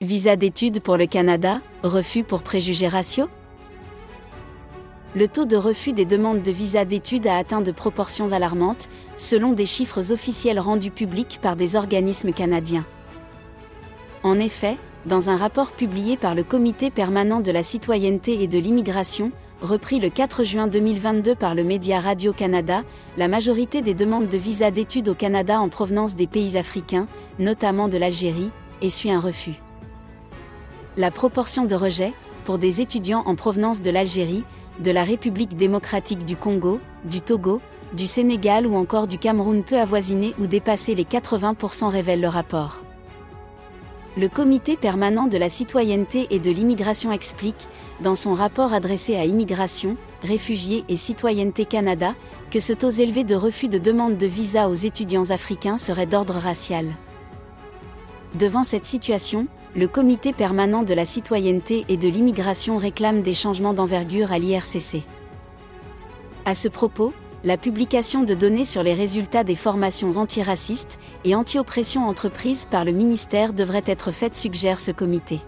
Visa d'études pour le Canada, refus pour préjugés raciaux le taux de refus des demandes de visa d'études a atteint de proportions alarmantes, selon des chiffres officiels rendus publics par des organismes canadiens. En effet, dans un rapport publié par le Comité permanent de la citoyenneté et de l'immigration, repris le 4 juin 2022 par le média Radio-Canada, la majorité des demandes de visa d'études au Canada en provenance des pays africains, notamment de l'Algérie, essuie un refus. La proportion de rejet, pour des étudiants en provenance de l'Algérie, de la République démocratique du Congo, du Togo, du Sénégal ou encore du Cameroun peut avoisiner ou dépasser les 80% révèle le rapport. Le Comité permanent de la citoyenneté et de l'immigration explique, dans son rapport adressé à Immigration, Réfugiés et Citoyenneté Canada, que ce taux élevé de refus de demande de visa aux étudiants africains serait d'ordre racial. Devant cette situation, le Comité permanent de la citoyenneté et de l'immigration réclame des changements d'envergure à l'IRCC. À ce propos, la publication de données sur les résultats des formations antiracistes et anti-oppression entreprises par le ministère devrait être faite suggère ce comité.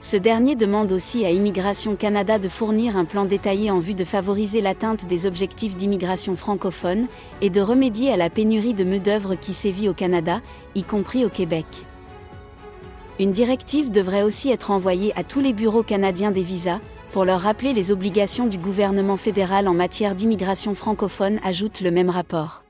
Ce dernier demande aussi à Immigration Canada de fournir un plan détaillé en vue de favoriser l'atteinte des objectifs d'immigration francophone et de remédier à la pénurie de main-d'œuvre qui sévit au Canada, y compris au Québec. Une directive devrait aussi être envoyée à tous les bureaux canadiens des visas, pour leur rappeler les obligations du gouvernement fédéral en matière d'immigration francophone, ajoute le même rapport.